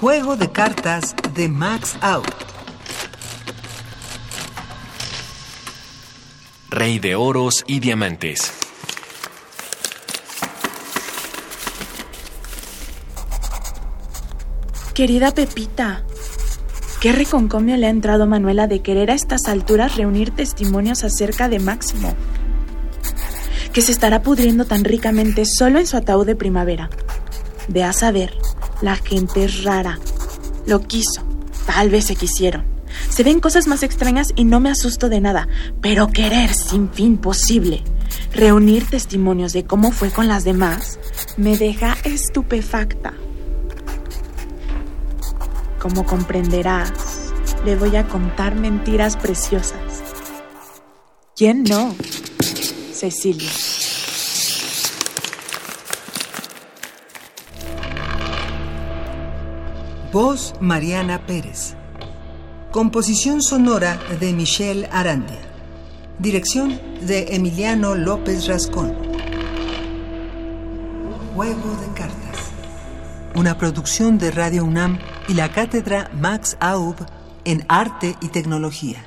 Juego de cartas de Max Out. Rey de oros y diamantes. Querida Pepita, ¿qué reconcomio le ha entrado a Manuela de querer a estas alturas reunir testimonios acerca de Máximo? Que se estará pudriendo tan ricamente solo en su ataúd de primavera. Ve a saber, la gente es rara. Lo quiso, tal vez se quisieron. Se ven cosas más extrañas y no me asusto de nada, pero querer sin fin posible, reunir testimonios de cómo fue con las demás, me deja estupefacta. Como comprenderás, le voy a contar mentiras preciosas. ¿Quién no? Cecilia. Voz Mariana Pérez. Composición sonora de Michelle Arandia. Dirección de Emiliano López Rascón. Juego de cartas. Una producción de Radio UNAM y la cátedra Max Aub en Arte y Tecnología.